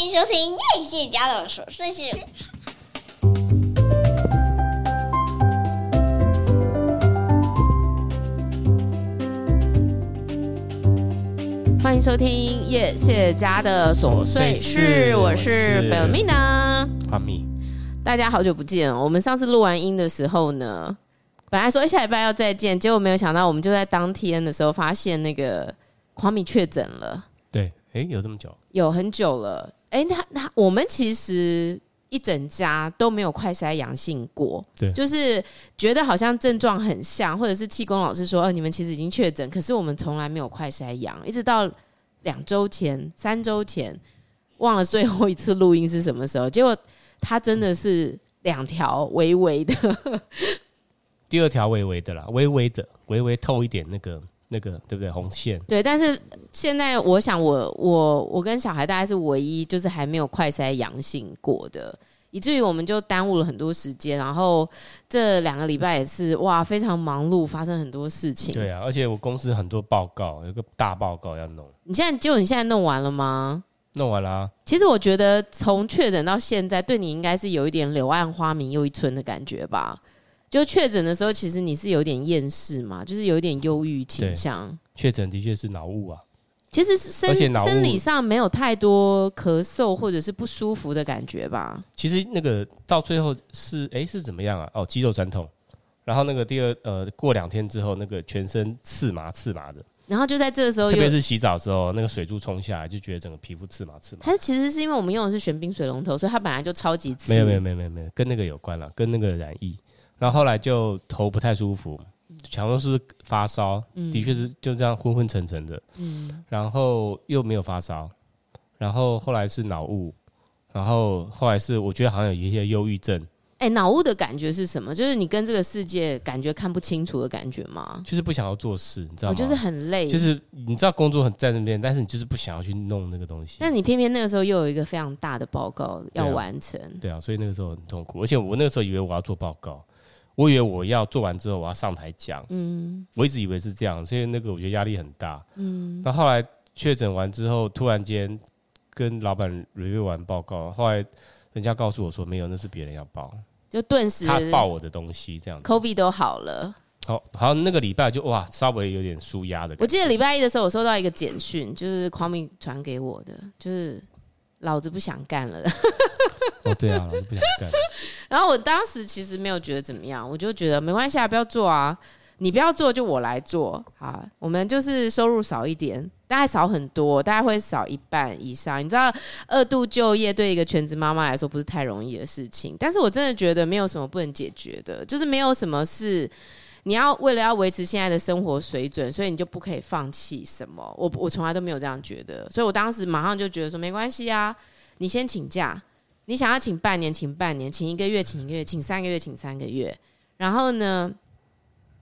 欢迎收听叶谢家的琐碎事。欢迎收听叶谢家的琐碎事，我是 Filomena。大家好久不见，我们上次录完音的时候呢，本来说下礼拜要再见，结果没有想到，我们就在当天的时候发现那个 Kwame 确诊了。对，哎，有这么久？有很久了。哎，他他我们其实一整家都没有快筛阳性过，对，就是觉得好像症状很像，或者是气功老师说，哦，你们其实已经确诊，可是我们从来没有快筛阳，一直到两周前、三周前，忘了最后一次录音是什么时候，结果。他真的是两条微微的，第二条微微的啦，微微的，微微透一点那个那个，对不对？红线。对，但是现在我想我，我我我跟小孩大概是唯一就是还没有快筛阳性过的，以至于我们就耽误了很多时间。然后这两个礼拜也是哇，非常忙碌，发生很多事情。对啊，而且我公司很多报告，有个大报告要弄。你现在就你现在弄完了吗？弄完了啊。其实我觉得从确诊到现在，对你应该是有一点柳暗花明又一村的感觉吧？就确诊的时候，其实你是有点厌世嘛，就是有一点忧郁倾向。确诊的确是脑雾啊。其实是生生理上没有太多咳嗽或者是不舒服的感觉吧？其实那个到最后是哎是怎么样啊？哦，肌肉酸痛，然后那个第二呃过两天之后，那个全身刺麻刺麻的。然后就在这个时候，特别是洗澡的时候，那个水柱冲下来，就觉得整个皮肤刺麻刺麻。它其实是因为我们用的是玄冰水龙头，所以它本来就超级刺。没有没有没有没有没有，跟那个有关了，跟那个染疫。然后后来就头不太舒服，想说是发烧，的确是就这样昏昏沉沉的。嗯。然后又没有发烧，然后后来是脑雾，然后后来是我觉得好像有一些忧郁症。哎，脑雾的感觉是什么？就是你跟这个世界感觉看不清楚的感觉吗？就是不想要做事，你知道吗？哦，就是很累。就是你知道工作很在那边，但是你就是不想要去弄那个东西。但你偏偏那个时候又有一个非常大的报告要完成。对啊，对啊，所以那个时候很痛苦。而且我那个时候以为我要做报告，我以为我要做完之后我要上台讲。嗯，我一直以为是这样，所以那个我觉得压力很大。嗯，那后来确诊完之后，突然间跟老板 review 完报告，后来人家告诉我说没有，那是别人要报。就顿时他报我的东西这样，COVID 都好了。好，好，那个礼拜就哇，稍微有点舒压的感觉。我记得礼拜一的时候，我收到一个简讯，就是 Kwame 传给我的，就是老子不想干了。哦，对啊，老子不想干。然后我当时其实没有觉得怎么样，我就觉得没关系啊，不要做啊。你不要做，就我来做。啊，我们就是收入少一点，大概少很多，大概会少一半以上。你知道，二度就业对一个全职妈妈来说不是太容易的事情。但是我真的觉得没有什么不能解决的，就是没有什么是你要为了要维持现在的生活水准，所以你就不可以放弃什么。我我从来都没有这样觉得，所以我当时马上就觉得说没关系啊，你先请假，你想要请半年，请半年，请一个月，请一个月，请三个月，请三个月，然后呢，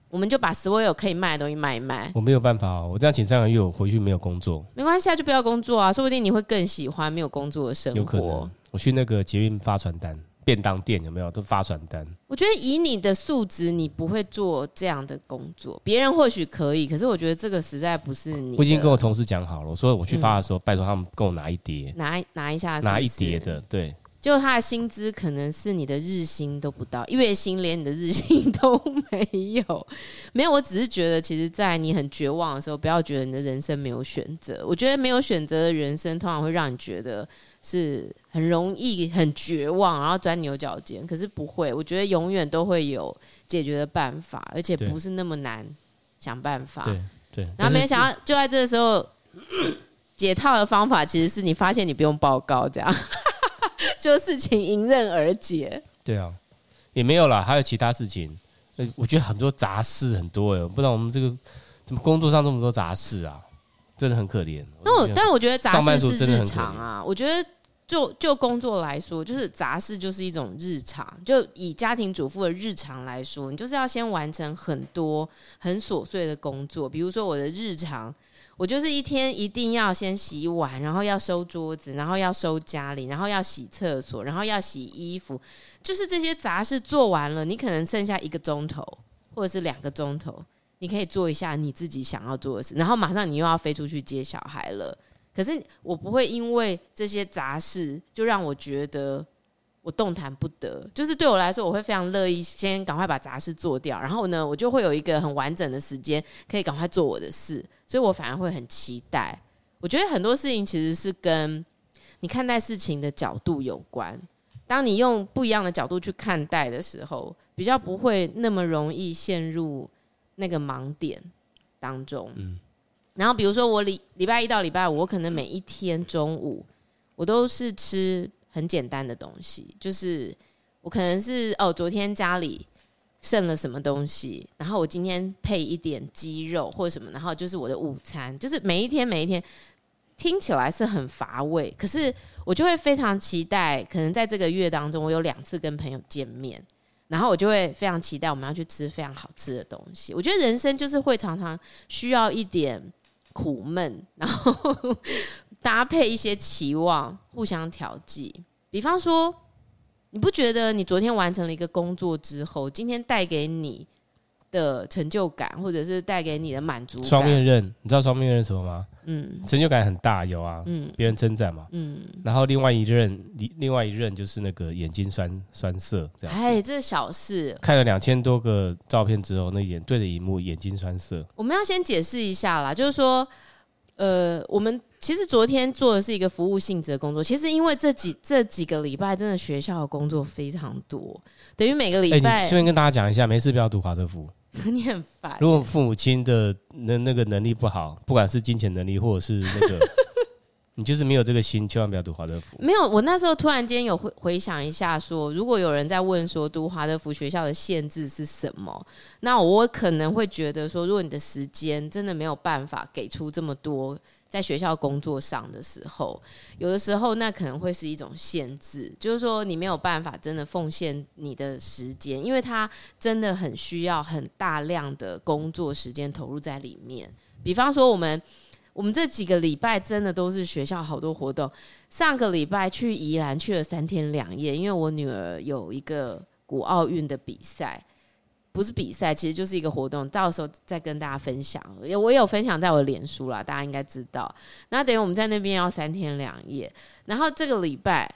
我们就把所有可以卖的东西卖一卖。我没有办法哦，我这样请三个月，我回去没有工作。没关系啊，就不要工作啊，说不定你会更喜欢没有工作的生活。有可能，我去那个捷运发传单，便当店有没有都发传单？我觉得以你的素质，你不会做这样的工作。别人或许可以，可是我觉得这个实在不是你。我已经跟我同事讲好了，我说我去发的时候，嗯、拜托他们给我拿一叠，拿拿一下是是，拿一叠的，对。就他的薪资可能是你的日薪都不到，月薪连你的日薪都没有，没有。我只是觉得，其实，在你很绝望的时候，不要觉得你的人生没有选择。我觉得没有选择的人生，通常会让你觉得是很容易、很绝望，然后钻牛角尖。可是不会，我觉得永远都会有解决的办法，而且不是那么难想办法。对对。然后没有想到，就在这个时候，解套的方法其实是你发现你不用报告这样。就事情迎刃而解。对啊，也没有啦，还有其他事情。我觉得很多杂事很多哎，不知道我们这个怎么工作上这么多杂事啊，真的很可怜。那我但我觉得杂事是日常啊。我觉得就就工作来说，就是杂事就是一种日常。就以家庭主妇的日常来说，你就是要先完成很多很琐碎的工作，比如说我的日常。我就是一天一定要先洗碗，然后要收桌子，然后要收家里，然后要洗厕所，然后要洗衣服，就是这些杂事做完了，你可能剩下一个钟头或者是两个钟头，你可以做一下你自己想要做的事，然后马上你又要飞出去接小孩了，可是我不会因为这些杂事就让我觉得我动弹不得。就是对我来说，我会非常乐意先赶快把杂事做掉，然后呢，我就会有一个很完整的时间可以赶快做我的事。所以我反而会很期待。我觉得很多事情其实是跟你看待事情的角度有关。当你用不一样的角度去看待的时候，比较不会那么容易陷入那个盲点当中。嗯。然后比如说我礼礼拜一到礼拜五，我可能每一天中午我都是吃很简单的东西，就是我可能是哦，昨天家里剩了什么东西，然后我今天配一点鸡肉或者什么，然后就是我的午餐，就是每一天每一天。听起来是很乏味，可是我就会非常期待，可能在这个月当中，我有两次跟朋友见面，然后我就会非常期待我们要去吃非常好吃的东西。我觉得人生就是会常常需要一点苦闷，然后 搭配一些期望，互相调剂。比方说，你不觉得你昨天完成了一个工作之后，今天带给你的成就感，或者是带给你的满足感？双面刃，你知道双面刃什么吗？嗯，成就感很大，有啊，嗯，别人称赞嘛，嗯，然后另外一任，另另外一任就是那个眼睛酸酸涩，这样，哎，这是小事。看了两千多个照片之后，那眼对着荧幕眼睛酸涩。我们要先解释一下啦，就是说，呃，我们其实昨天做的是一个服务性质的工作，其实因为这几这几个礼拜真的学校的工作非常多，等于每个礼拜。哎，顺便跟大家讲一下，没事不要读华德福。你很烦。如果父母亲的那那个能力不好，不管是金钱能力或者是那个，你就是没有这个心，千万不要读华德福。没有，我那时候突然间有回回想一下说，说如果有人在问说读华德福学校的限制是什么，那我可能会觉得说，如果你的时间真的没有办法给出这么多。在学校工作上的时候，有的时候那可能会是一种限制，就是说你没有办法真的奉献你的时间，因为他真的很需要很大量的工作时间投入在里面。比方说，我们我们这几个礼拜真的都是学校好多活动。上个礼拜去宜兰去了三天两夜，因为我女儿有一个古奥运的比赛。不是比赛，其实就是一个活动，到时候再跟大家分享。我有分享在我的脸书啦，大家应该知道。那等于我们在那边要三天两夜。然后这个礼拜，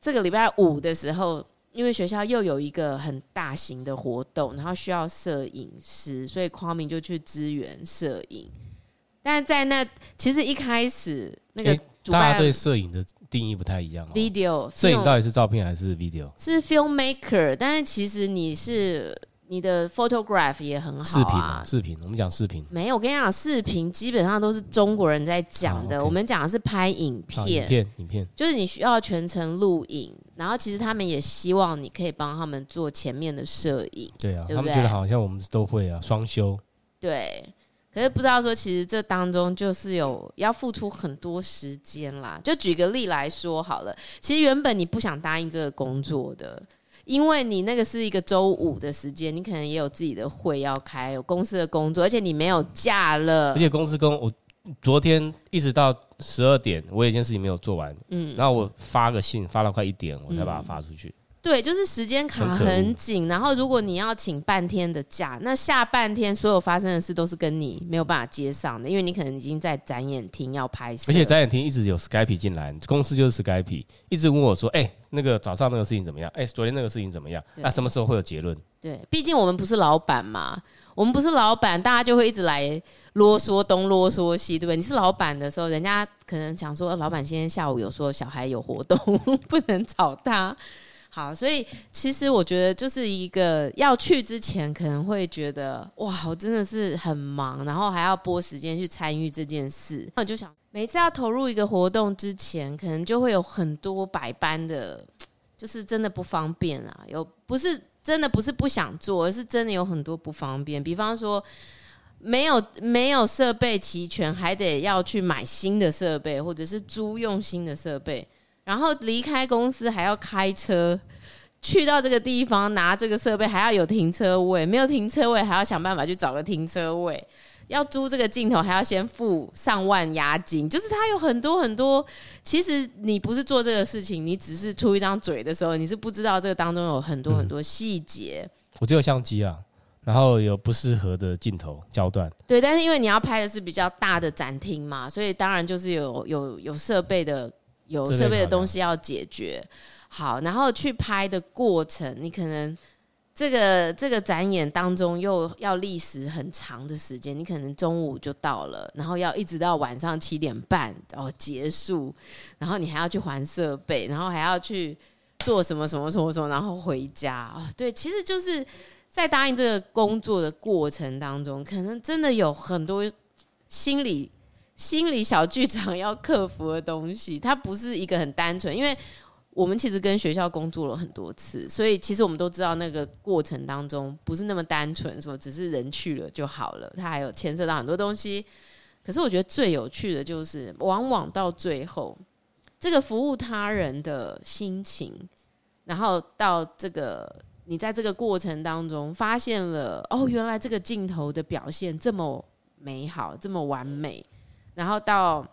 这个礼拜五的时候，因为学校又有一个很大型的活动，然后需要摄影师，所以匡明就去支援摄影。但在那，其实一开始那个大家对摄影的定义不太一样哦。Video 摄影到底是照片还是 video？是 filmmaker，但是其实你是。你的 photograph 也很好啊，视频，视频，我们讲视频。没有，我跟你讲，视频基本上都是中国人在讲的。啊 okay、我们讲的是拍影片，影片，影片，就是你需要全程录影，然后其实他们也希望你可以帮他们做前面的摄影。对啊，对对，他们觉得好像我们都会啊，双修。对，可是不知道说，其实这当中就是有要付出很多时间啦。就举个例来说好了，其实原本你不想答应这个工作的。因为你那个是一个周五的时间，你可能也有自己的会要开，有公司的工作，而且你没有假了。而且公司跟我昨天一直到十二点，我有一件事情没有做完，嗯，然后我发个信发到快一点，我才把它发出去。嗯对，就是时间卡很紧，然后如果你要请半天的假，那下半天所有发生的事都是跟你没有办法接上的，因为你可能已经在展演厅要拍摄，而且展演厅一直有 Skype 进来，公司就是 Skype，一直问我说：“哎、欸，那个早上那个事情怎么样？哎、欸，昨天那个事情怎么样？那、啊、什么时候会有结论？”对，毕竟我们不是老板嘛，我们不是老板，大家就会一直来啰嗦东啰嗦西，对不对？你是老板的时候，人家可能想说，老板今天下午有说小孩有活动，不能找他。好，所以其实我觉得就是一个要去之前可能会觉得哇，我真的是很忙，然后还要拨时间去参与这件事。那我就想，每次要投入一个活动之前，可能就会有很多百般的，就是真的不方便啊。有不是真的不是不想做，而是真的有很多不方便。比方说，没有没有设备齐全，还得要去买新的设备，或者是租用新的设备。然后离开公司还要开车去到这个地方拿这个设备，还要有停车位，没有停车位还要想办法去找个停车位。要租这个镜头还要先付上万押金，就是它有很多很多。其实你不是做这个事情，你只是出一张嘴的时候，你是不知道这个当中有很多很多细节。我只有相机啊。然后有不适合的镜头焦段。对，但是因为你要拍的是比较大的展厅嘛，所以当然就是有有有设备的有设备的东西要解决。好，然后去拍的过程，你可能。这个这个展演当中又要历时很长的时间，你可能中午就到了，然后要一直到晚上七点半哦结束，然后你还要去还设备，然后还要去做什么什么什么什么，然后回家哦。对，其实就是在答应这个工作的过程当中，可能真的有很多心理心理小剧场要克服的东西，它不是一个很单纯，因为。我们其实跟学校工作了很多次，所以其实我们都知道那个过程当中不是那么单纯，说只是人去了就好了，它还有牵涉到很多东西。可是我觉得最有趣的就是，往往到最后，这个服务他人的心情，然后到这个你在这个过程当中发现了，哦，原来这个镜头的表现这么美好，这么完美，然后到。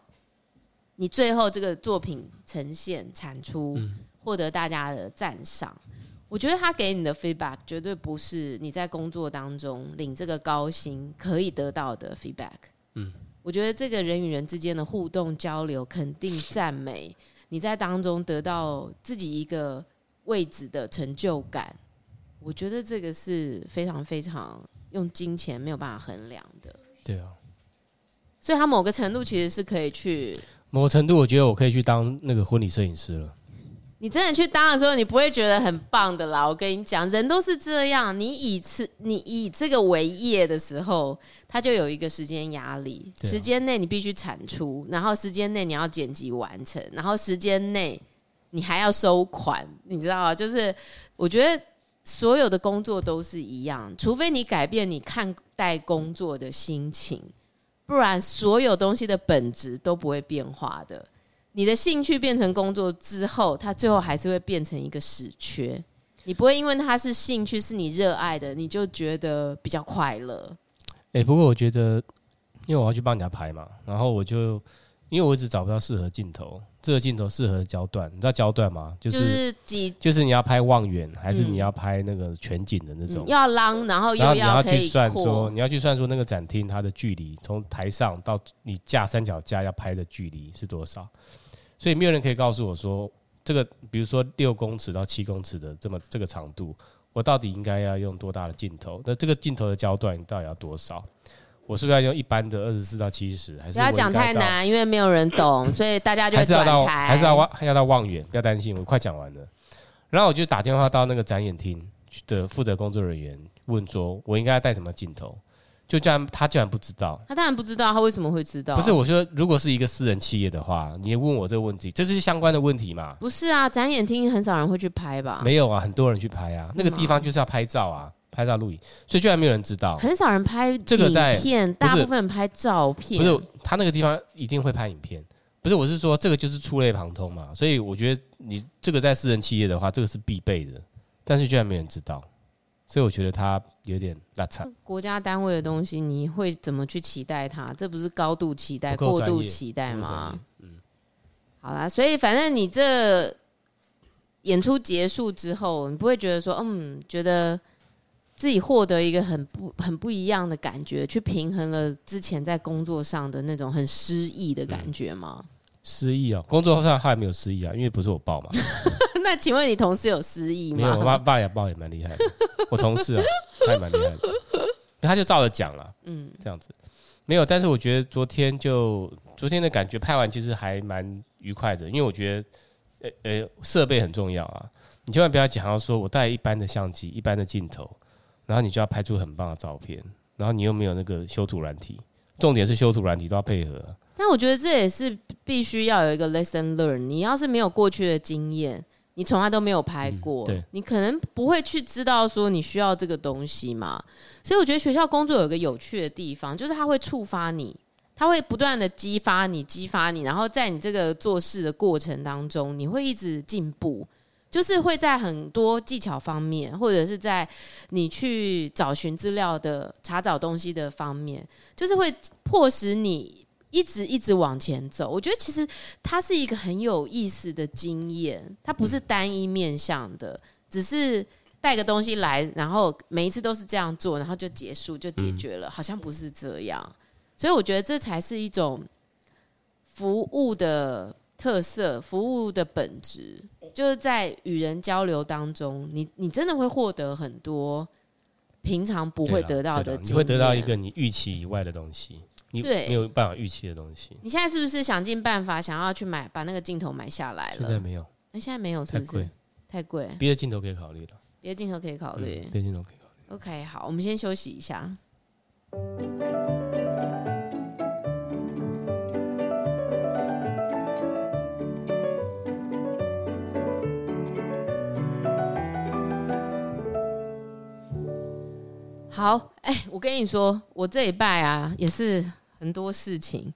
你最后这个作品呈现产出，获得大家的赞赏，我觉得他给你的 feedback 绝对不是你在工作当中领这个高薪可以得到的 feedback。嗯，我觉得这个人与人之间的互动交流、肯定、赞美，你在当中得到自己一个位置的成就感，我觉得这个是非常非常用金钱没有办法衡量的。对啊，所以他某个程度其实是可以去。某个程度，我觉得我可以去当那个婚礼摄影师了。你真的去当的时候，你不会觉得很棒的啦。我跟你讲，人都是这样。你以此，你以这个为业的时候，他就有一个时间压力。时间内你必须产出，然后时间内你要剪辑完成，然后时间内你还要收款，你知道吗？就是我觉得所有的工作都是一样，除非你改变你看待工作的心情。不然，所有东西的本质都不会变化的。你的兴趣变成工作之后，它最后还是会变成一个死缺。你不会因为它是兴趣，是你热爱的，你就觉得比较快乐。哎、不过我觉得，因为我要去帮人家拍嘛，然后我就。因为我一直找不到适合镜头，这个镜头适合的焦段，你知道焦段吗？就是就是几，就是你要拍望远，还是你要拍那个全景的那种？嗯、要 long，然后又要你要去算说，你要去算说那个展厅它的距离，从台上到你架三脚架要拍的距离是多少？所以没有人可以告诉我说，这个比如说六公尺到七公尺的这么这个长度，我到底应该要用多大的镜头？那这个镜头的焦段你到底要多少？我是不是要用一般的二十四到七十？还是不要讲太难，因为没有人懂，所以大家就还是要到还是要望要到望远，不要担心，我快讲完了。然后我就打电话到那个展演厅的负责工作人员，问说我应该要带什么镜头？就这样，他居然不知道。他当然不知道，他为什么会知道？不是我说，如果是一个私人企业的话，你也问我这个问题，这是相关的问题嘛？不是啊，展演厅很少人会去拍吧？没有啊，很多人去拍啊，那个地方就是要拍照啊。拍照录影，所以居然没有人知道。很少人拍这个在片，大部分人拍照片。不是他那个地方一定会拍影片，不是我是说这个就是触类旁通嘛。所以我觉得你这个在私人企业的话，这个是必备的，但是居然没人知道，所以我觉得他有点拉差。国家单位的东西，你会怎么去期待它？这不是高度期待、过度期待吗？嗯，好啦，所以反正你这演出结束之后，你不会觉得说，嗯，觉得。自己获得一个很不很不一样的感觉，去平衡了之前在工作上的那种很失意的感觉吗？嗯、失意啊，工作上还没有失意啊，因为不是我报嘛。那请问你同事有失意吗？没有，我爸爸也报也蛮厉害的。我同事啊，他也蛮厉害的，他就照着讲了。嗯，这样子没有，但是我觉得昨天就昨天的感觉拍完其实还蛮愉快的，因为我觉得呃呃设备很重要啊，你千万不要讲到说我带一般的相机、一般的镜头。然后你就要拍出很棒的照片，然后你又没有那个修图软体，重点是修图软体都要配合。但我觉得这也是必须要有一个 lesson learn。你要是没有过去的经验，你从来都没有拍过，嗯，你可能不会去知道说你需要这个东西嘛。所以我觉得学校工作有一个有趣的地方，就是它会触发你，它会不断的激发你，激发你，然后在你这个做事的过程当中，你会一直进步。就是会在很多技巧方面，或者是在你去找寻资料的查找东西的方面，就是会迫使你一直一直往前走。我觉得其实它是一个很有意思的经验，它不是单一面向的，只是带个东西来，然后每一次都是这样做，然后就结束就解决了，好像不是这样。所以我觉得这才是一种服务的特色，服务的本质，就是在与人交流当中，你你真的会获得很多平常不会得到的，你会得到一个你预期以外的东西，你没有办法预期的东西。你现在是不是想尽办法想要去买把那个镜头买下来了？现在没有，那现在没有是不是？太贵，别的镜头可以考虑了。别的镜头可以考虑，别的镜头可以考虑。OK，好，我们先休息一下。好，哎、欸，我跟你说，我这一拜啊也是很多事情。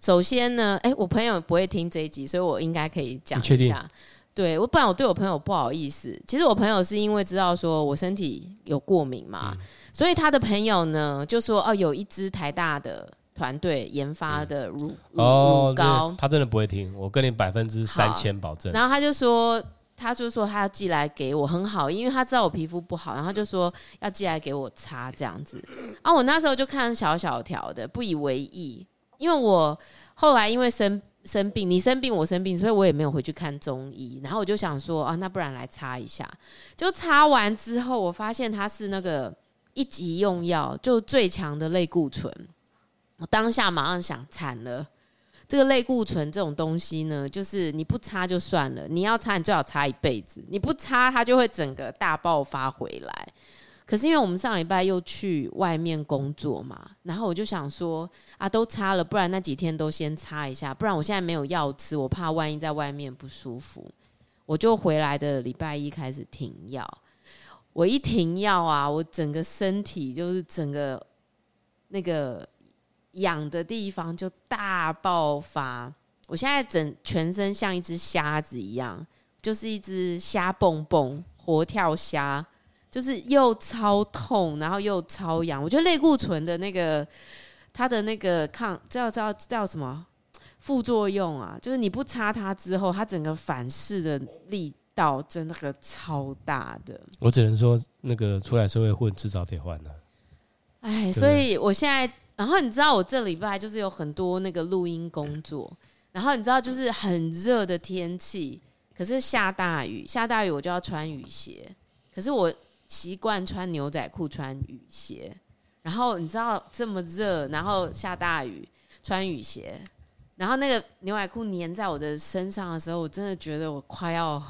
首先呢，哎、欸，我朋友不会听这一集，所以我应该可以讲一下。对，我不然我对我朋友不好意思。其实我朋友是因为知道说我身体有过敏嘛，嗯、所以他的朋友呢就说哦，有一支台大的团队研发的乳、嗯、乳膏，他真的不会听，我跟你百分之三千保证。然后他就说，他就说他要寄来给我，很好，因为他知道我皮肤不好，然后就说要寄来给我擦这样子。啊，我那时候就看小小条的，不以为意，因为我后来因为生。生病，你生病，我生病，所以我也没有回去看中医。然后我就想说，啊，那不然来擦一下。就擦完之后，我发现它是那个一级用药，就最强的类固醇。我当下马上想，惨了，这个类固醇这种东西呢，就是你不擦就算了，你要擦，你最好擦一辈子。你不擦，它就会整个大爆发回来。可是因为我们上礼拜又去外面工作嘛，然后我就想说啊，都擦了，不然那几天都先擦一下，不然我现在没有药吃，我怕万一在外面不舒服，我就回来的礼拜一开始停药。我一停药啊，我整个身体就是整个那个痒的地方就大爆发，我现在整全身像一只虾子一样，就是一只虾蹦蹦，活跳虾。就是又超痛，然后又超痒。我觉得类固醇的那个它的那个抗叫叫叫什么副作用啊？就是你不擦它之后，它整个反噬的力道真的个超大的。我只能说，那个出来社会混，迟早得换了。哎，所以我现在，然后你知道，我这礼拜就是有很多那个录音工作，然后你知道，就是很热的天气，可是下大雨，下大雨我就要穿雨鞋，可是我。习惯穿牛仔裤、穿雨鞋，然后你知道这么热，然后下大雨，穿雨鞋，然后那个牛仔裤粘在我的身上的时候，我真的觉得我快要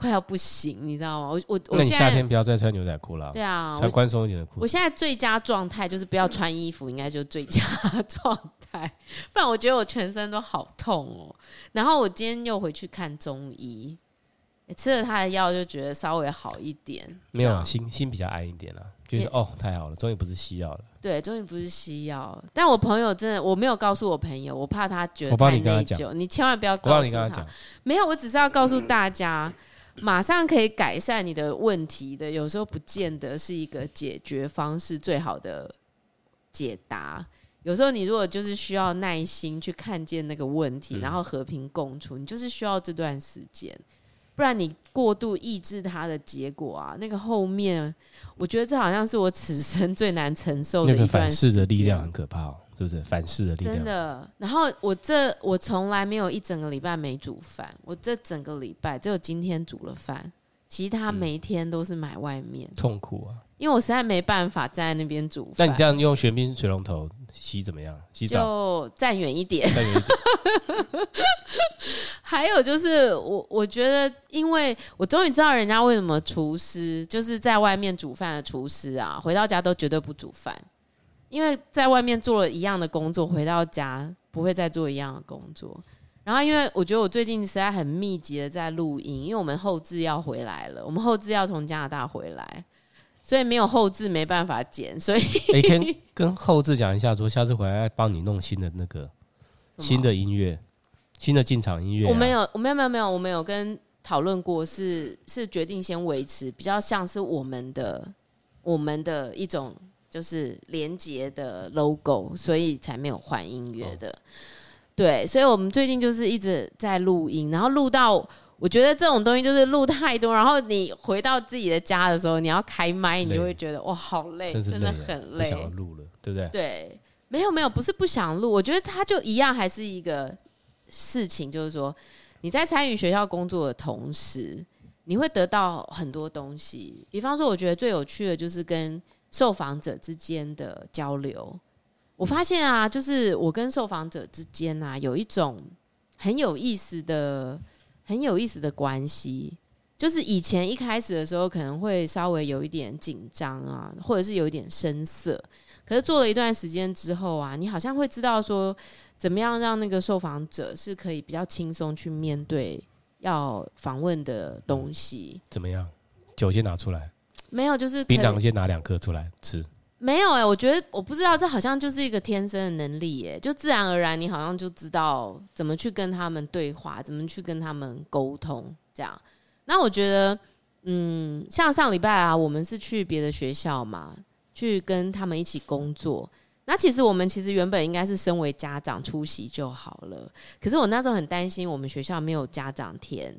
快要不行，你知道吗？我我我那你夏天不要再穿牛仔裤了，对啊，穿宽松一点的裤。我现在最佳状态就是不要穿衣服，应该就是最佳状态，不然我觉得我全身都好痛哦。然后我今天又回去看中医。吃了他的药就觉得稍微好一点，没有心心比较安一点了，就是哦太好了，终于不是西药了。对，终于不是西药。但我朋友真的，我没有告诉我朋友，我怕他觉得太内疚。你千万不要告诉他。我帮你跟他讲。没有，我只是要告诉大家，马上可以改善你的问题的，有时候不见得是一个解决方式最好的解答。有时候你如果就是需要耐心去看见那个问题，然后和平共处，你就是需要这段时间。不然你过度抑制它的结果啊，那个后面，我觉得这好像是我此生最难承受的一段反噬的力量很可怕哦，是不是？反噬的力量真的。然后我这我从来没有一整个礼拜没煮饭，我这整个礼拜只有今天煮了饭，其他每一天都是买外面。嗯，痛苦啊！因为我实在没办法站在那边煮饭。那你这样用玄冰水龙头洗怎么样？洗澡就站远一点。站远一点。还有就是，我我觉得，因为我终于知道人家为什么厨师就是在外面煮饭的厨师啊，回到家都绝对不煮饭，因为在外面做了一样的工作，回到家不会再做一样的工作。然后，因为我觉得我最近实在很密集的在录音，因为我们后置要回来了，我们后置要从加拿大回来。所以没有后置没办法剪，所以你可以跟后置讲一下，说下次回来帮你弄新的那个新的音乐，新的进场音乐。我没有，我没有，没有，没有，我没有跟讨论过，是是决定先维持，比较像是我们的我们的一种就是连接的 logo，所以才没有换音乐的。对，所以我们最近就是一直在录音，然后录到。我觉得这种东西就是录太多，然后你回到自己的家的时候，你要开麦，你就会觉得哇，好累，真，真的很累，不想录了，对不对？对，没有没有，不是不想录，我觉得它就一样，还是一个事情，就是说你在参与学校工作的同时，你会得到很多东西。比方说，我觉得最有趣的就是跟受访者之间的交流。我发现啊，就是我跟受访者之间啊，有一种很有意思的。很有意思的关系，就是以前一开始的时候可能会稍微有一点紧张啊，或者是有一点生涩。可是做了一段时间之后啊，你好像会知道说，怎么样让那个受访者是可以比较轻松去面对要访问的东西。怎么样？酒先拿出来。没有，就是槟榔先拿两颗出来吃。没有哎、欸，我觉得我不知道，这好像就是一个天生的能力耶，就自然而然，你好像就知道怎么去跟他们对话，怎么去跟他们沟通，这样。那我觉得，嗯，像上礼拜啊，我们是去别的学校嘛，去跟他们一起工作。那其实我们其实原本应该是身为家长出席就好了，可是我那时候很担心，我们学校没有家长填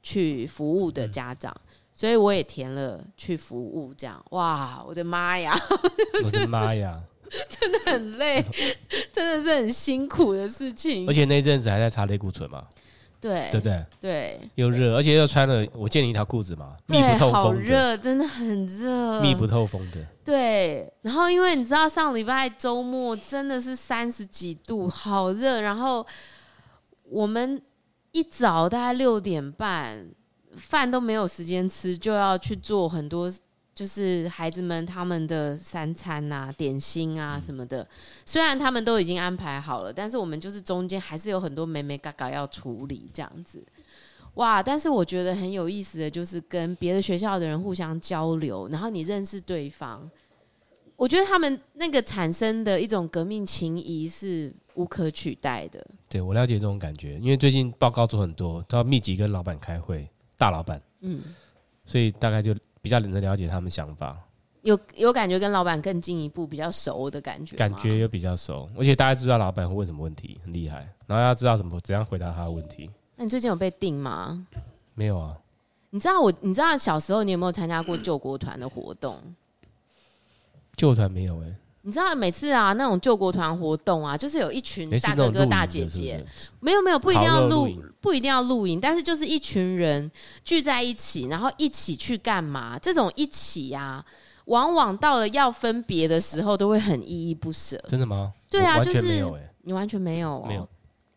去服务的家长。嗯所以我也填了去服务，这样哇，我的妈呀！我的妈呀！真的很累，真的是很辛苦的事情。而且那阵子还在擦类固醇嘛，对对不对？对，又热，而且又穿了，我借你一条裤子嘛，密不透风，好热，真的很热，密不透风的。对，然后因为你知道上礼拜周末真的是三十几度，好热。然后我们一早大概六点半。饭都没有时间吃，就要去做很多，就是孩子们他们的三餐啊、点心啊什么的。虽然他们都已经安排好了，但是我们就是中间还是有很多眉眉嘎嘎要处理这样子。哇！但是我觉得很有意思的就是跟别的学校的人互相交流，然后你认识对方。我觉得他们那个产生的一种革命情谊是无可取代的。对，我了解这种感觉，因为最近报告做很多，都要密集跟老板开会。大老板，嗯，所以大概就比较能了解他们想法，有有感觉跟老板更进一步比较熟的感觉，感觉又比较熟，而且大家知道老板会问什么问题，很厉害，然后要知道怎么怎样回答他的问题。那你最近有被定吗？没有啊。你知道我，你知道小时候你有没有参加过救国团的活动？救团没有哎、欸。你知道每次啊那种救国团活动啊，就是有一群大哥哥大姐姐，没有没有不一定要录，不一定要录影，但是就是一群人聚在一起，然后一起去干嘛？这种一起呀、啊，往往到了要分别的时候，都会很依依不舍。真的吗？对啊，就是你完全没有、喔，没有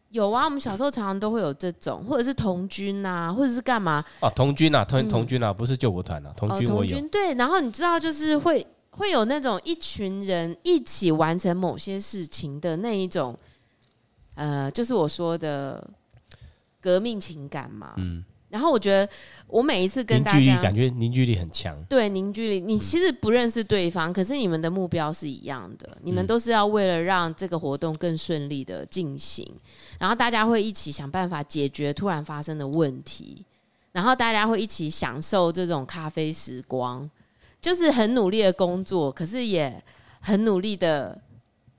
有啊。我们小时候常常都会有这种，或者是童军啊，或者是干嘛？啊，童军啊，童童军啊，不是救国团啊，童军我有。童军对，然后你知道就是会。会有那种一群人一起完成某些事情的那一种，呃，就是我说的革命情感嘛。嗯。然后我觉得我每一次跟大家感觉凝聚力很强。对，凝聚力，你其实不认识对方，可是你们的目标是一样的，你们都是要为了让这个活动更顺利的进行，然后大家会一起想办法解决突然发生的问题，然后大家会一起享受这种咖啡时光。就是很努力的工作，可是也很努力的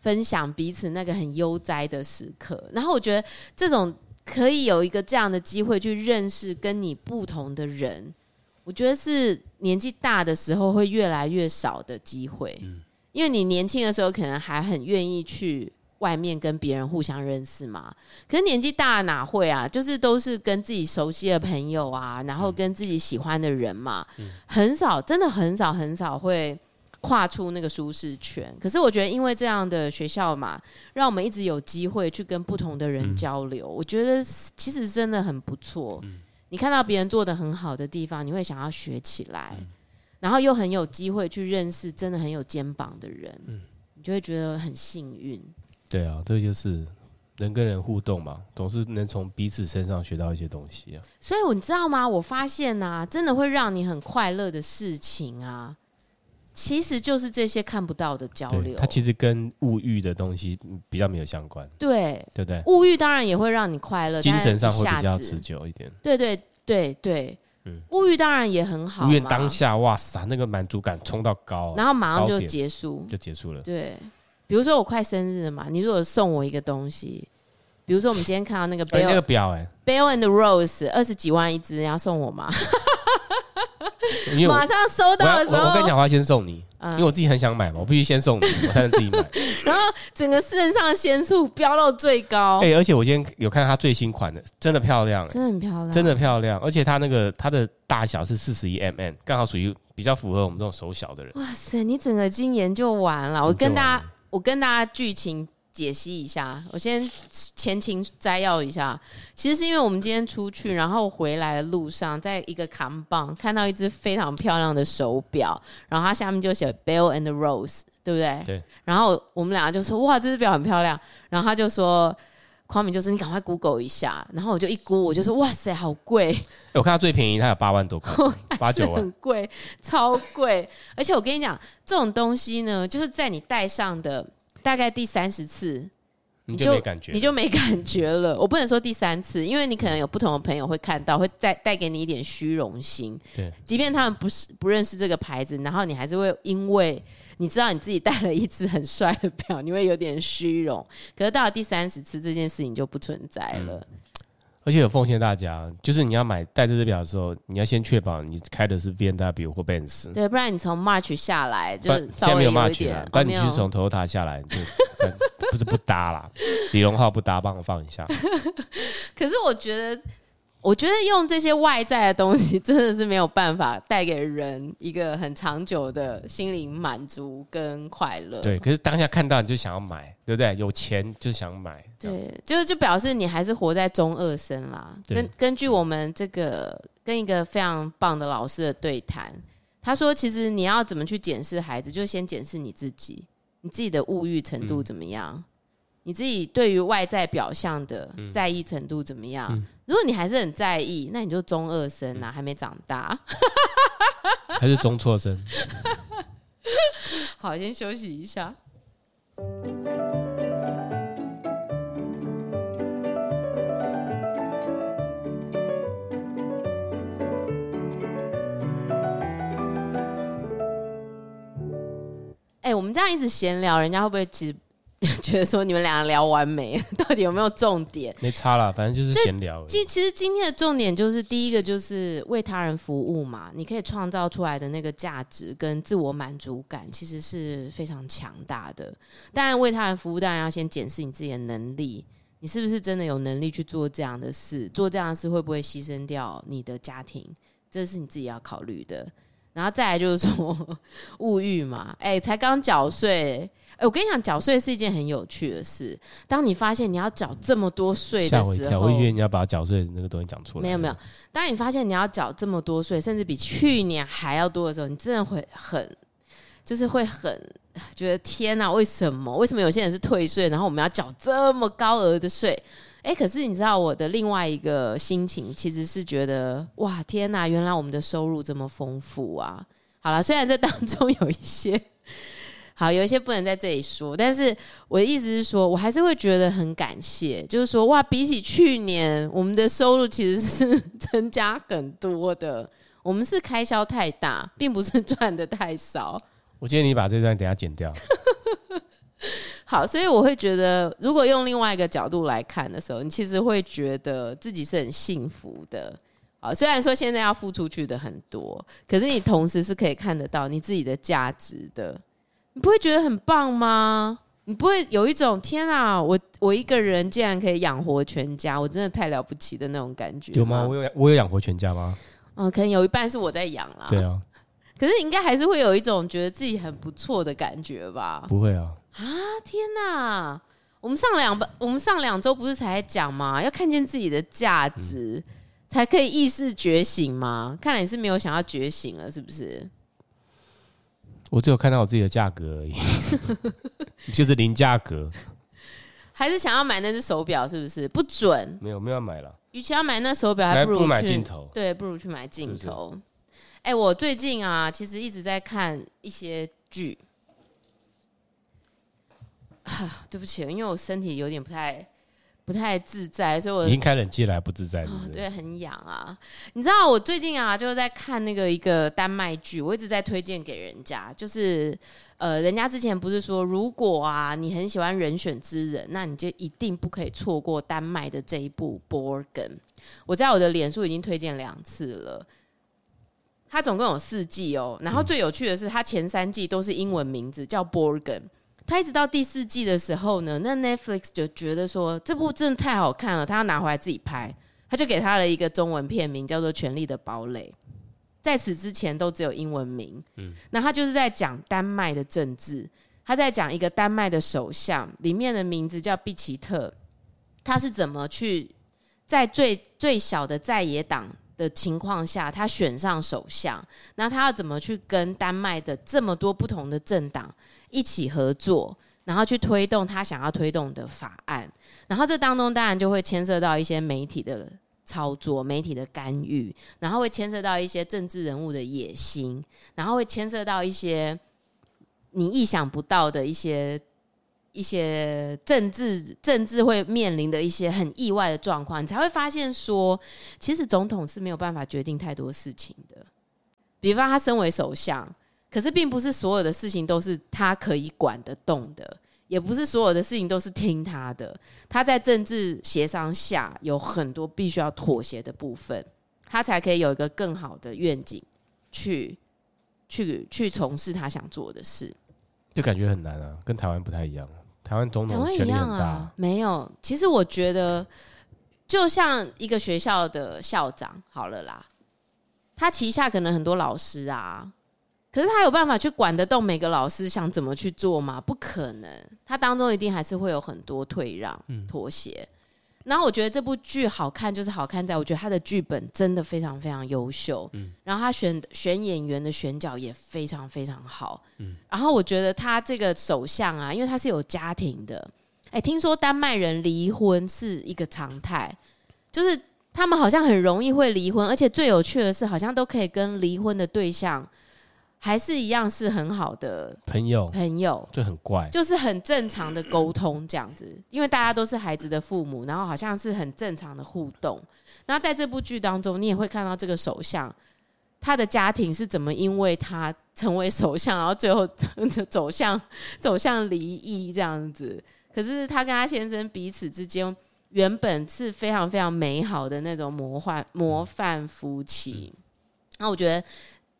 分享彼此那个很悠哉的时刻。然后我觉得这种可以有一个这样的机会去认识跟你不同的人，我觉得是年纪大的时候会越来越少的机会。因为你年轻的时候可能还很愿意去。外面跟别人互相认识嘛，可是年纪大哪会啊？就是都是跟自己熟悉的朋友啊，然后跟自己喜欢的人嘛，很少，真的很少很少会跨出那个舒适圈。可是我觉得，因为这样的学校嘛，让我们一直有机会去跟不同的人交流。我觉得其实真的很不错。你看到别人做的很好的地方，你会想要学起来，然后又很有机会去认识真的很有肩膀的人，你就会觉得很幸运。对啊，这就是人跟人互动嘛，总是能从彼此身上学到一些东西啊。所以你知道吗？我发现啊，真的会让你很快乐的事情啊，其实就是这些看不到的交流。它其实跟物欲的东西比较没有相关。对，对不对？物欲当然也会让你快乐，精神上会比较持久一点。对对对对，嗯，物欲当然也很好。因为当下哇塞，那个满足感冲到高，然后马上就结束，就结束了。对。比如说我快生日了嘛，你如果送我一个东西，比如说我们今天看到那个 Bell，、欸、那个表、欸，哎，Bell and Rose 二十几万一只，你要送我吗？马上收到的时候，我，我跟你讲，我要先送你，嗯、因为我自己很想买嘛，我必须先送你，我才能自己买。然后整个市上腺素飙到最高。哎、欸，而且我今天有看它最新款的，真的漂亮，真的很漂亮，真的漂亮。而且它那个它的大小是四十一 mm，刚好属于比较符合我们这种手小的人。哇塞，你整个已经研究完了。我跟大家，我跟大家剧情。解析一下，我先前情摘要一下。其实是因为我们今天出去，然后回来的路上，在一个扛棒看到一只非常漂亮的手表，然后它下面就写 Bell and Rose，对不对？对。然后我们两个就说：“哇，这只表很漂亮。”然后他就说：“匡敏，就是你赶快 Google 一下。”然后我就一估，我就说：“哇塞，好贵！”我看到最便宜，它有八万多块，八九万，很贵，超贵。而且我跟你讲，这种东西呢，就是在你戴上的。大概第三十次，你就没感觉，你就没感觉了。我不能说第三次，因为你可能有不同的朋友会看到，会带带给你一点虚荣心。对，即便他们不是不认识这个牌子，然后你还是会因为你知道你自己戴了一只很帅的表，你会有点虚荣。可是到了第三十次，这件事情就不存在了。嗯而且有奉劝大家，就是你要买戴这只表的时候，你要先确保你开的是 BMW 或 Benz。对，不然你从 March 下来就现在没有 March 了，但你是从 Toyota 下来就不是不搭啦。李荣浩不搭，帮我放一下。可是我觉得。我觉得用这些外在的东西 真的是没有办法带给人一个很长久的心灵满足跟快乐。对，可是当下看到你就想要买，对不对？有钱就想买。对，就就表示你还是活在中二生啦。根根据我们这个跟一个非常棒的老师的对谈，他说，其实你要怎么去检视孩子，就先检视你自己，你自己的物欲程度怎么样。嗯你自己对于外在表象的在意程度怎么样？嗯、如果你还是很在意，那你就中二生啊，嗯、还没长大，还是中辍生。好，先休息一下。哎、欸，我们这样一直闲聊，人家会不会其实？觉得说你们俩聊完没？到底有没有重点？没差啦，反正就是闲聊。其其实今天的重点就是第一个就是为他人服务嘛，你可以创造出来的那个价值跟自我满足感，其实是非常强大的。当然为他人服务，当然要先检视你自己的能力，你是不是真的有能力去做这样的事？做这样的事会不会牺牲掉你的家庭？这是你自己要考虑的。然后再来就是说 物欲嘛，哎、欸，才刚缴税，哎、欸，我跟你讲，缴税是一件很有趣的事。当你发现你要缴这么多税的时候，我以为你要把缴税那个东西讲出来。没有没有，当你发现你要缴这么多税，甚至比去年还要多的时候，你真的会很，就是会很觉得天哪，为什么？为什么有些人是退税，然后我们要缴这么高额的税？哎，可是你知道我的另外一个心情，其实是觉得哇，天哪，原来我们的收入这么丰富啊！好了，虽然这当中有一些好，有一些不能在这里说，但是我的意思是说，我还是会觉得很感谢，就是说哇，比起去年，我们的收入其实是增加很多的。我们是开销太大，并不是赚得太少。我建议你把这段等下剪掉。好，所以我会觉得，如果用另外一个角度来看的时候，你其实会觉得自己是很幸福的。啊，虽然说现在要付出去的很多，可是你同时是可以看得到你自己的价值的。你不会觉得很棒吗？你不会有一种天啊，我我一个人竟然可以养活全家，我真的太了不起的那种感觉？有吗？我有我有养活全家吗？嗯，可能有一半是我在养啦。对啊。可是你应该还是会有一种觉得自己很不错的感觉吧？不会啊！啊天哪！我们上两我们上两周不是才讲吗？要看见自己的价值，嗯、才可以意识觉醒吗？看来你是没有想要觉醒了，是不是？我只有看到我自己的价格而已，就是零价格。还是想要买那只手表，是不是？不准！没有没有要买了。与其要买那手表，还不如去买镜头。对，不如去买镜头。是哎、欸，我最近啊，其实一直在看一些剧。啊，对不起，因为我身体有点不太不太自在，所以我已经开冷气了还不自在对，很痒啊。你知道我最近啊，就是在看那个一个丹麦剧，我一直在推荐给人家，就是呃，人家之前不是说，如果啊你很喜欢人选之人，那你就一定不可以错过丹麦的这一部《Borgen》。我在我的脸书已经推荐两次了。它总共有四季哦，然后最有趣的是，它前三季都是英文名字，叫 Borgen。它一直到第四季的时候呢，那 Netflix 就觉得说这部真的太好看了，他要拿回来自己拍，他就给他了一个中文片名，叫做《权力的堡垒》。在此之前都只有英文名。嗯，那他就是在讲丹麦的政治，他在讲一个丹麦的首相，里面的名字叫毕奇特，他是怎么去在最最小的在野党的情况下，他选上首相，那他要怎么去跟丹麦的这么多不同的政党一起合作，然后去推动他想要推动的法案，然后这当中当然就会牵涉到一些媒体的操作、媒体的干预，然后会牵涉到一些政治人物的野心，然后会牵涉到一些你意想不到的一些。一些政治政治会面临的一些很意外的状况，你才会发现说，其实总统是没有办法决定太多事情的。比方他身为首相，可是并不是所有的事情都是他可以管得动的，也不是所有的事情都是听他的。他在政治协商下有很多必须要妥协的部分，他才可以有一个更好的愿景去去去从事他想做的事。就感觉很难啊，跟台湾不太一样。台湾总统权力很大，啊，没有。其实我觉得，就像一个学校的校长好了啦，他旗下可能很多老师啊，可是他有办法去管得动每个老师想怎么去做吗？不可能，他当中一定还是会有很多退让、妥协。嗯然后我觉得这部剧好看，就是好看在我觉得他的剧本真的非常非常优秀，嗯，然后他选选演员的选角也非常非常好，嗯，然后我觉得他这个首相啊，因为他是有家庭的，哎，听说丹麦人离婚是一个常态，就是他们好像很容易会离婚，而且最有趣的是，好像都可以跟离婚的对象。还是一样是很好的朋友，朋友就很怪，就是很正常的沟通这样子，因为大家都是孩子的父母，然后好像是很正常的互动。那在这部剧当中，你也会看到这个首相，他的家庭是怎么因为他成为首相，然后最后 走向走向离异这样子。可是他跟他先生彼此之间原本是非常非常美好的那种魔幻模范夫妻。那我觉得。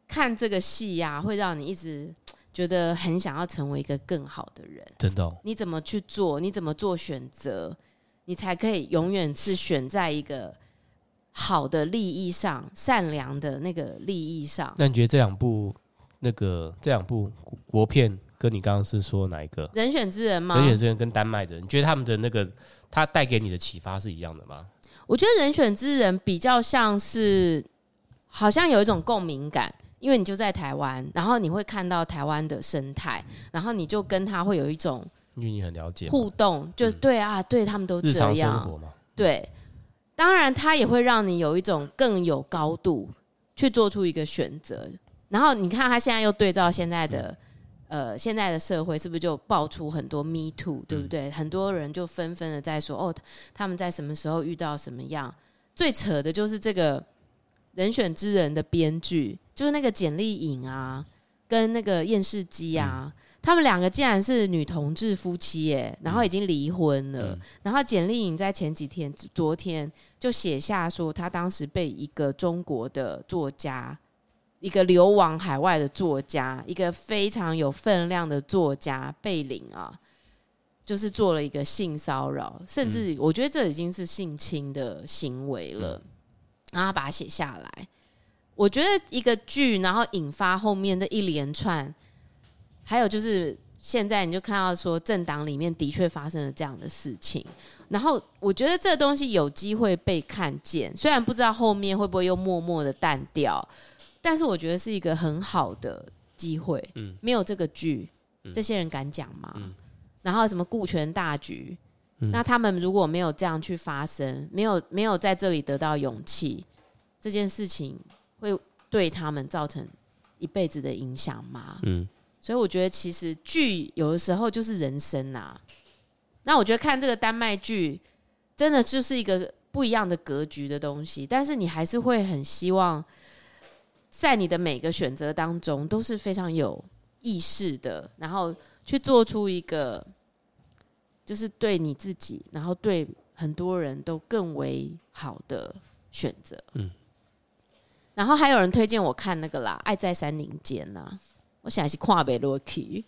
看这个戏呀，会让你一直觉得很想要成为一个更好的人。真的哦？你怎么去做？你怎么做选择？你才可以永远是选在一个好的利益上、善良的那个利益上。那你觉得这两部那个这两部国片，跟你刚刚是说哪一个？人选之人吗？人选之人跟丹麦的，你觉得他们的那个他带给你的启发是一样的吗？我觉得人选之人比较像是，好像有一种共鸣感。因为你就在台湾，然后你会看到台湾的生态，然后你就跟他会有一种，因为你很了解互动，就对啊，对他们都这样，对，当然他也会让你有一种更有高度去做出一个选择。然后你看他现在又对照现在的呃现在的社会，是不是就爆出很多 Me Too，对不对？很多人就纷纷的在说，哦，他们在什么时候遇到什么样？最扯的就是这个。人选之人的编剧就是那个简莉颖啊，跟那个厌世姬啊，嗯、他们两个竟然是女同志夫妻耶，然后已经离婚了。嗯、然后简莉颖在前几天、昨天就写下说，她当时被一个中国的作家，一个流亡海外的作家，一个非常有分量的作家贝林啊，就是做了一个性骚扰，甚至我觉得这已经是性侵的行为了。嗯然后把它写下来，我觉得一个剧，然后引发后面的一连串，还有就是现在你就看到说政党里面的确发生了这样的事情，然后我觉得这个东西有机会被看见，虽然不知道后面会不会又默默的淡掉，但是我觉得是一个很好的机会。嗯，没有这个剧，这些人敢讲吗？嗯，然后什么顾全大局？嗯、那他们如果没有这样去发生，没有没有在这里得到勇气，这件事情会对他们造成一辈子的影响吗？嗯，所以我觉得其实剧有的时候就是人生呐、啊。那我觉得看这个丹麦剧，真的就是一个不一样的格局的东西，但是你还是会很希望，在你的每个选择当中都是非常有意识的，然后去做出一个，就是对你自己，然后对很多人都更为好的选择。嗯，然后还有人推荐我看那个啦，《爱在山林间》呐，我想是跨北洛奇。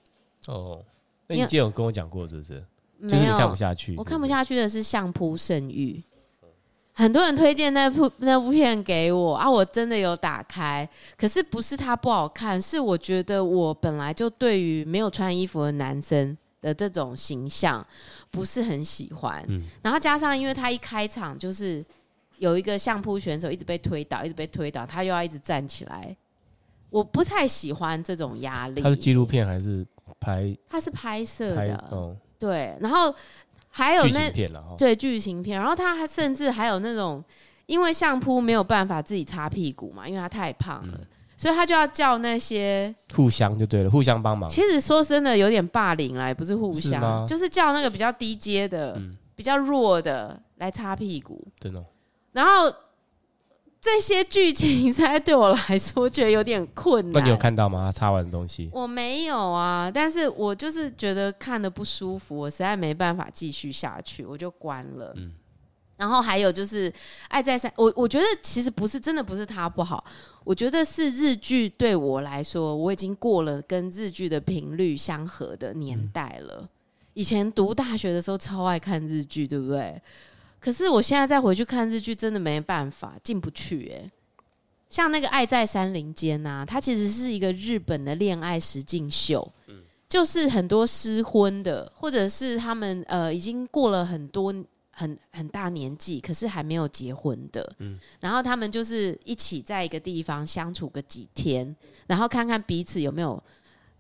哦，那你之前有跟我讲过是不是？没有，看不下去。我看不下去的是《相扑圣域》，很多人推荐那部那部片给我啊，我真的有打开，可是不是它不好看，是我觉得我本来就对于没有穿衣服的男生的这种形象不是很喜欢。嗯，然后加上因为他一开场就是有一个相扑选手一直被推倒，一直被推倒，他又要一直站起来，我不太喜欢这种压力。他是纪录片还是拍？他是拍摄的。对，然后还有那对剧情片，然后他还甚至还有那种，因为相扑没有办法自己擦屁股嘛，因为他太胖了，嗯、所以他就要叫那些互相就对了，互相帮忙。其实说真的，有点霸凌啦，也不是互相，是就是叫那个比较低阶的、嗯、比较弱的来擦屁股，真的。然后。这些剧情实在对我来说觉得有点困难。那你有看到吗？他擦完的东西？我没有啊，但是我就是觉得看的不舒服，我实在没办法继续下去，我就关了。嗯。然后还有就是《爱在三》，我我觉得其实不是真的不是他不好，我觉得是日剧对我来说，我已经过了跟日剧的频率相合的年代了。嗯。以前读大学的时候超爱看日剧，对不对？可是我现在再回去看日剧，真的没办法进不去哎。像那个《爱在山林间》呐，它其实是一个日本的恋爱实境秀，就是很多失婚的，或者是他们呃已经过了很多很很大年纪，可是还没有结婚的，然后他们就是一起在一个地方相处个几天，然后看看彼此有没有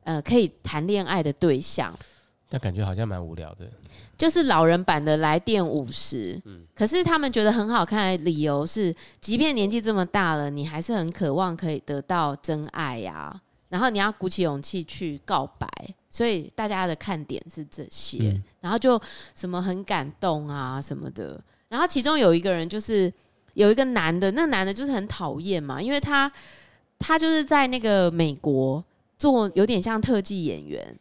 呃可以谈恋爱的对象。但感觉好像蛮无聊的，就是老人版的《来电五十》。嗯，可是他们觉得很好看的理由是，即便年纪这么大了，你还是很渴望可以得到真爱呀、啊。然后你要鼓起勇气去告白，所以大家的看点是这些。嗯、然后就什么很感动啊什么的。然后其中有一个人就是有一个男的，那个男的就是很讨厌嘛，因为他他就是在那个美国做有点像特技演员。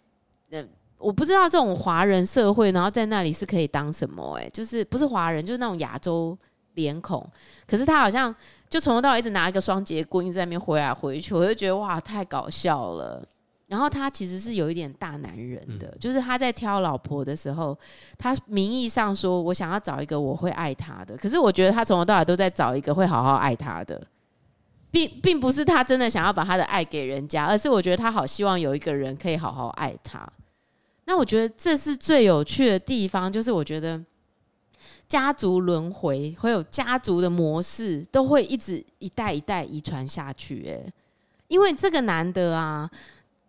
我不知道这种华人社会，然后在那里是可以当什么？哎，就是不是华人，就是那种亚洲脸孔。可是他好像就从头到尾一直拿一个双节棍，一直在那边挥来挥去，我就觉得哇，太搞笑了。然后他其实是有一点大男人的，嗯、就是他在挑老婆的时候，他名义上说我想要找一个我会爱他的，可是我觉得他从头到尾都在找一个会好好爱他的，并并不是他真的想要把他的爱给人家，而是我觉得他好希望有一个人可以好好爱他。那我觉得这是最有趣的地方，就是我觉得家族轮回会有家族的模式，都会一直一代一代遗传下去。哎，因为这个男的啊，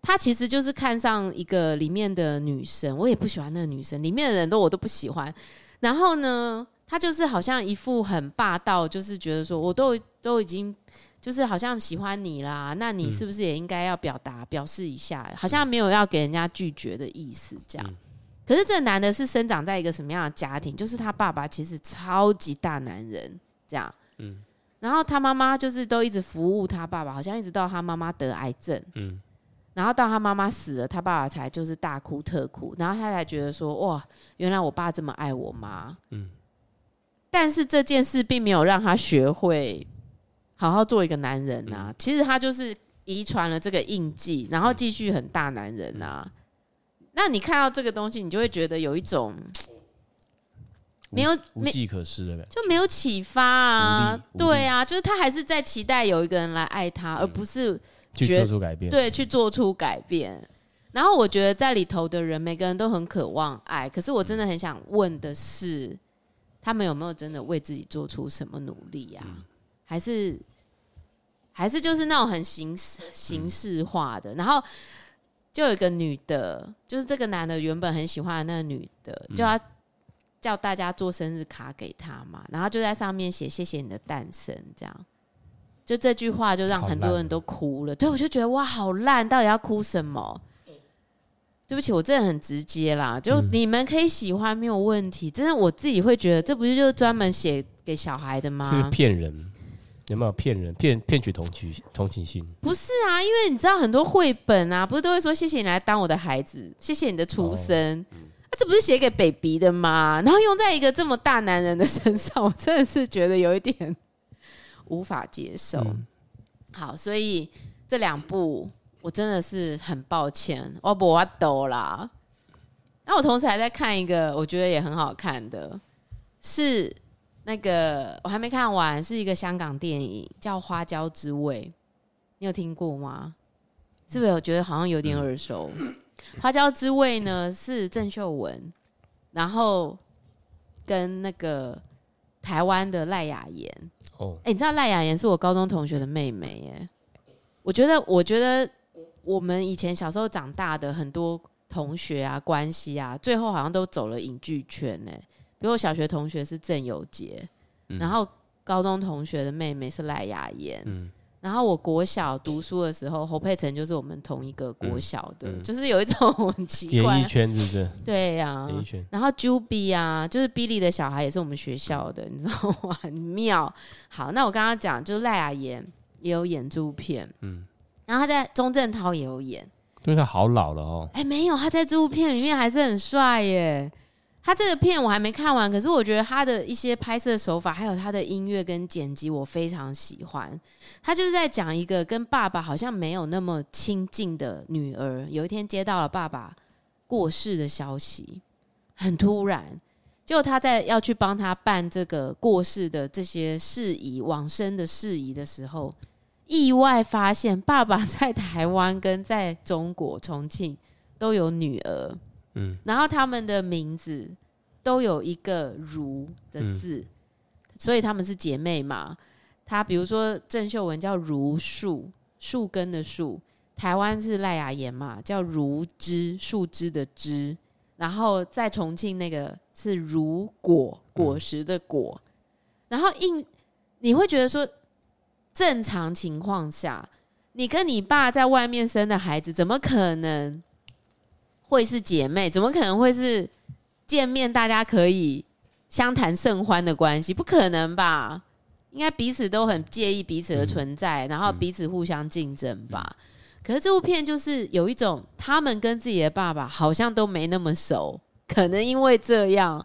他其实就是看上一个里面的女生，我也不喜欢那个女生，里面的人都我都不喜欢。然后呢，他就是好像一副很霸道，就是觉得说我都都已经。就是好像喜欢你啦，那你是不是也应该要表达、表示一下？好像没有要给人家拒绝的意思，这样。可是这个男的是生长在一个什么样的家庭？就是他爸爸其实超级大男人，这样。嗯。然后他妈妈就是都一直服务他爸爸，好像一直到他妈妈得癌症。嗯。然后到他妈妈死了，他爸爸才就是大哭特哭，然后他才觉得说：哇，原来我爸这么爱我妈。嗯。但是这件事并没有让他学会。好好做一个男人呐、啊，其实他就是遗传了这个印记，然后继续很大男人呐、啊。那你看到这个东西，你就会觉得有一种没有无计可施的感觉，就没有启发啊。对啊，就是他还是在期待有一个人来爱他，而不是去做出改变。对，去做出改变。然后我觉得在里头的人，每个人都很渴望爱，可是我真的很想问的是，他们有没有真的为自己做出什么努力呀、啊？还是还是就是那种很形式形式化的，然后就有一个女的，就是这个男的原本很喜欢的那个女的，就要叫大家做生日卡给他嘛，然后就在上面写谢谢你的诞生，这样，就这句话就让很多人都哭了。对，我就觉得哇，好烂，到底要哭什么？对不起，我真的很直接啦，就你们可以喜欢没有问题，真的我自己会觉得，这不是就是专门写给小孩的吗？就是骗人，有没有骗人骗骗取同情同情心？不是啊，因为你知道很多绘本啊，不是都会说谢谢你来当我的孩子，谢谢你的出生，那、哦嗯啊、这不是写给 baby 的吗？然后用在一个这么大男人的身上，我真的是觉得有一点无法接受。嗯、好，所以这两部。我真的是很抱歉，我不我抖啦。那我同时还在看一个，我觉得也很好看的，是那个我还没看完，是一个香港电影叫《花椒之味》，你有听过吗？是不是？我觉得好像有点耳熟。《花椒之味》呢是郑秀文，然后跟那个台湾的赖雅妍。哦，哎，你知道赖雅妍是我高中同学的妹妹耶。我觉得，我觉得。我们以前小时候长大的很多同学啊，关系啊，最后好像都走了影剧圈呢。比如我小学同学是郑有杰，嗯、然后高中同学的妹妹是赖雅妍，嗯、然后我国小读书的时候，侯佩岑就是我们同一个国小的，就是有一种 很奇怪，演艺圈是不是？对呀、啊，演艺圈。然后 Juby 啊，就是 Billy 的小孩也是我们学校的，你知道吗？很妙。好，那我刚刚讲，就是赖雅妍也有演这部片，嗯。然后他在钟镇涛也有演，因为他好老了哦。哎，没有，他在这部片里面还是很帅耶。他这个片我还没看完，可是我觉得他的一些拍摄手法，还有他的音乐跟剪辑，我非常喜欢。他就是在讲一个跟爸爸好像没有那么亲近的女儿，有一天接到了爸爸过世的消息，很突然，就他在要去帮他办这个过世的这些事宜、往生的事宜的时候。意外发现，爸爸在台湾跟在中国重庆都有女儿，嗯，然后他们的名字都有一个“如”的字，嗯、所以他们是姐妹嘛。他比如说郑秀文叫如树，树根的树；台湾是赖雅妍嘛，叫如枝，树枝的枝。然后在重庆那个是如果，果实的果。嗯、然后印你会觉得说。正常情况下，你跟你爸在外面生的孩子，怎么可能会是姐妹？怎么可能会是见面大家可以相谈甚欢的关系？不可能吧？应该彼此都很介意彼此的存在，然后彼此互相竞争吧？可是这部片就是有一种，他们跟自己的爸爸好像都没那么熟，可能因为这样，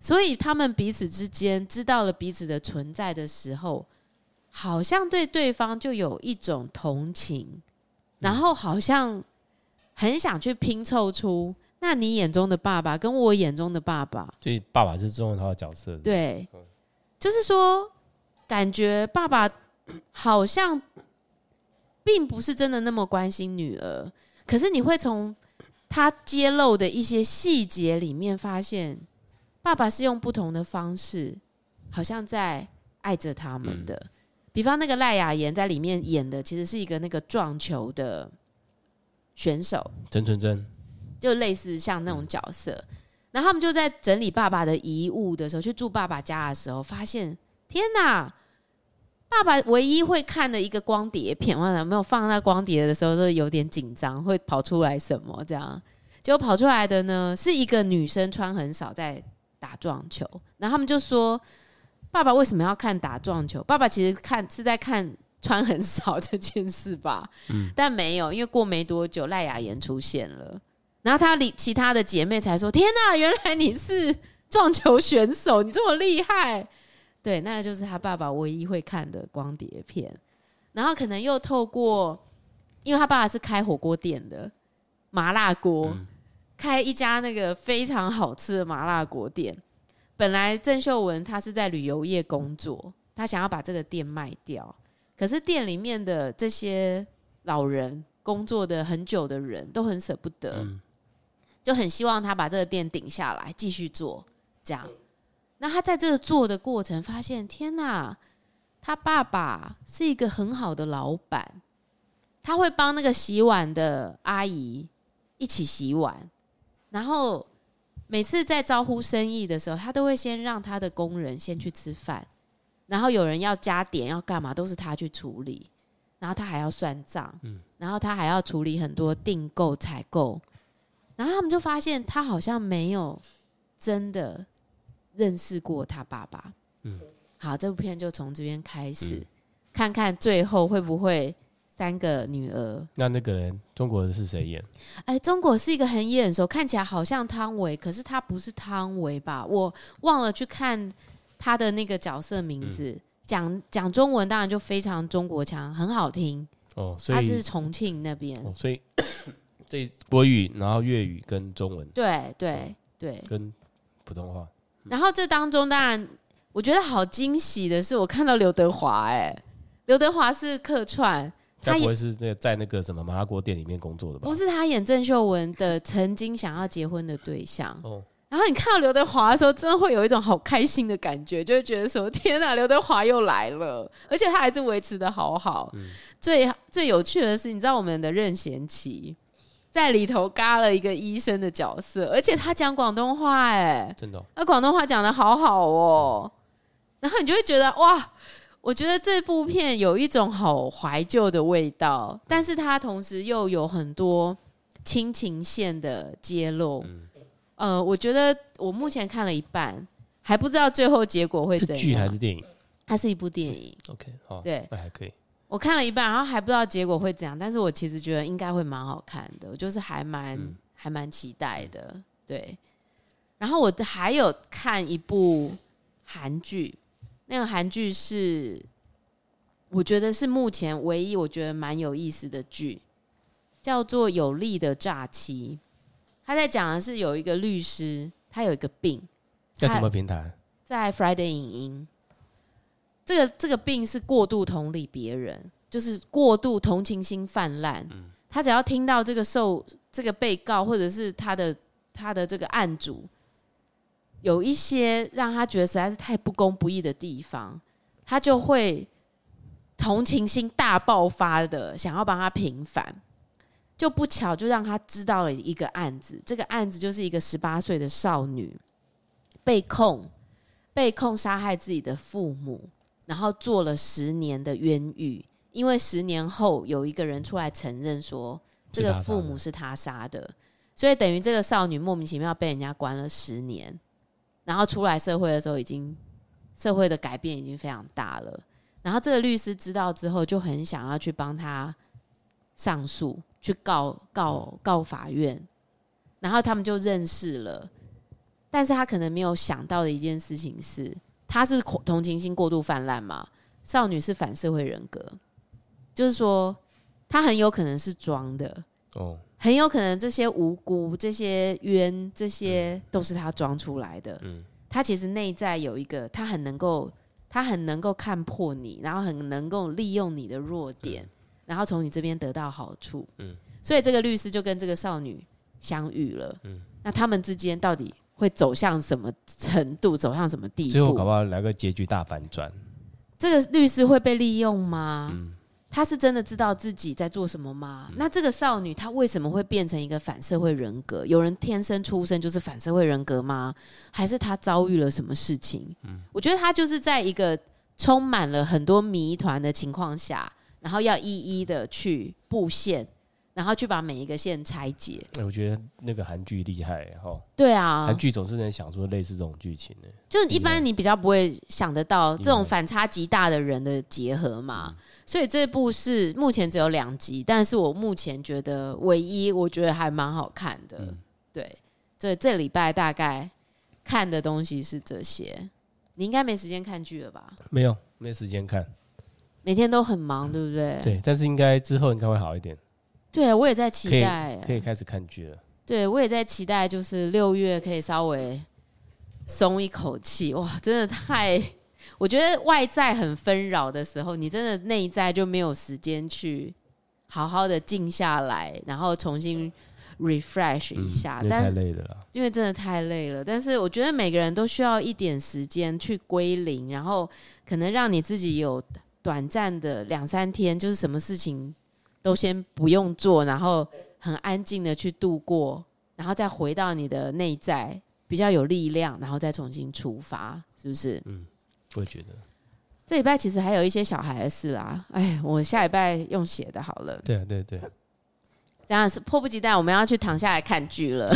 所以他们彼此之间知道了彼此的存在的时候。好像对对方就有一种同情，然后好像很想去拼凑出，那你眼中的爸爸跟我眼中的爸爸，所以爸爸是重要的角色。对，就是说，感觉爸爸好像并不是真的那么关心女儿，可是你会从他揭露的一些细节里面发现，爸爸是用不同的方式，好像在爱着他们的。比方那个赖雅妍在里面演的，其实是一个那个撞球的选手，曾纯真，就类似像那种角色。然后他们就在整理爸爸的遗物的时候，去住爸爸家的时候，发现天哪！爸爸唯一会看的一个光碟片，我有没有放那光碟的时候都有点紧张，会跑出来什么这样？结果跑出来的呢，是一个女生穿很少在打撞球，然后他们就说。爸爸为什么要看打撞球？爸爸其实看是在看穿很少这件事吧，嗯，但没有，因为过没多久赖雅妍出现了，然后她里其他的姐妹才说：“天哪，原来你是撞球选手，你这么厉害！”对，那就是他爸爸唯一会看的光碟片，然后可能又透过，因为他爸爸是开火锅店的麻辣锅，嗯，开一家那个非常好吃的麻辣锅店。本来郑秀文她是在旅游业工作，她想要把这个店卖掉，可是店里面的这些老人工作的很久的人都很舍不得，就很希望他把这个店顶下来继续做。这样，那他在这个做的过程发现，天哪，他爸爸是一个很好的老板，他会帮那个洗碗的阿姨一起洗碗，然后。每次在招呼生意的时候，他都会先让他的工人先去吃饭，然后有人要加点要干嘛，都是他去处理，然后他还要算账，然后他还要处理很多订购采购，然后他们就发现他好像没有真的认识过他爸爸。嗯，好，这部片就从这边开始，嗯、看看最后会不会三个女儿。那那个人，中国人是谁演？哎，中国是一个很眼熟，看起来好像汤唯，可是他不是汤唯吧？我忘了去看他的那个角色名字。讲、嗯、讲中文当然就非常中国腔，很好听。哦，所以他是重庆那边、哦，所以。这国语，然后粤语跟中文，对对对，跟普通话。然后这当中，当然我觉得好惊喜的是，我看到刘德华，哎，刘德华是客串，他不会是在在那个什么麻辣锅店里面工作的吧？不是，他演郑秀文的曾经想要结婚的对象。哦，然后你看到刘德华的时候，真的会有一种好开心的感觉，就会觉得说：天哪，刘德华又来了，而且他还是维持的好好。嗯，最最有趣的是，你知道我们的任贤齐。在里头嘎了一个医生的角色，而且他讲广东话，哎，真的，那广东话讲的好好哦。然后你就会觉得哇，我觉得这部片有一种好怀旧的味道，但是它同时又有很多亲情线的揭露。呃，我觉得我目前看了一半，还不知道最后结果会怎样。剧还是电影？它是一部电影。OK，好，对，那还可以。我看了一半，然后还不知道结果会怎样，但是我其实觉得应该会蛮好看的，我就是还蛮、嗯、还蛮期待的，对。然后我还有看一部韩剧，那个韩剧是我觉得是目前唯一我觉得蛮有意思的剧，叫做《有力的诈欺》。他在讲的是有一个律师，他有一个病，在什么平台？在 Friday 影音。这个这个病是过度同理别人，就是过度同情心泛滥。他只要听到这个受这个被告或者是他的他的这个案主有一些让他觉得实在是太不公不义的地方，他就会同情心大爆发的想要帮他平反。就不巧就让他知道了一个案子，这个案子就是一个十八岁的少女被控被控杀害自己的父母。然后做了十年的冤狱，因为十年后有一个人出来承认说这个父母是他杀的，所以等于这个少女莫名其妙被人家关了十年，然后出来社会的时候，已经社会的改变已经非常大了。然后这个律师知道之后，就很想要去帮他上诉，去告告告法院，然后他们就认识了，但是他可能没有想到的一件事情是。他是同情心过度泛滥嘛？少女是反社会人格，就是说，他很有可能是装的哦，很有可能这些无辜、这些冤、这些都是他装出来的。嗯，他其实内在有一个，他很能够，他很能够看破你，然后很能够利用你的弱点，然后从你这边得到好处。嗯，所以这个律师就跟这个少女相遇了。嗯，那他们之间到底？会走向什么程度？走向什么地步？最后搞不好来个结局大反转。这个律师会被利用吗？嗯，他是真的知道自己在做什么吗？嗯，那这个少女她为什么会变成一个反社会人格？有人天生出生就是反社会人格吗？还是她遭遇了什么事情？嗯，我觉得她就是在一个充满了很多谜团的情况下，然后要一一的去布线。然后去把每一个线拆解。哎我觉得那个韩剧厉害哈。对啊，韩剧总是能想出类似这种剧情的。就一般你比较不会想得到这种反差极大的人的结合嘛。所以这部是目前只有两集，但是我目前觉得唯一我觉得还蛮好看的。对，所以这礼拜大概看的东西是这些。你应该没时间看剧了吧？没有，没时间看。每天都很忙，对不对？对，但是应该之后应该会好一点。对，我也在期待可，可以开始看剧了。对，我也在期待，就是六月可以稍微松一口气。哇，真的太……我觉得外在很纷扰的时候，你真的内在就没有时间去好好的静下来，然后重新 refresh 一下。嗯，但太累了，因为真的太累了。但是我觉得每个人都需要一点时间去归零，然后可能让你自己有短暂的两三天，就是什么事情。都先不用做，然后很安静的去度过，然后再回到你的内在，比较有力量，然后再重新出发，是不是？嗯，我也觉得。这礼拜其实还有一些小孩的事啊，哎，我下礼拜用写的好了。对啊，对对。这样是迫不及待，我们要去躺下来看剧了。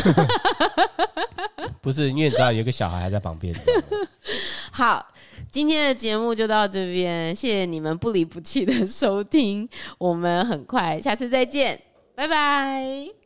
不是，因为你知道有个小孩还在旁边。好，今天的节目就到这边，谢谢你们不离不弃的收听，我们很快下次再见，拜拜。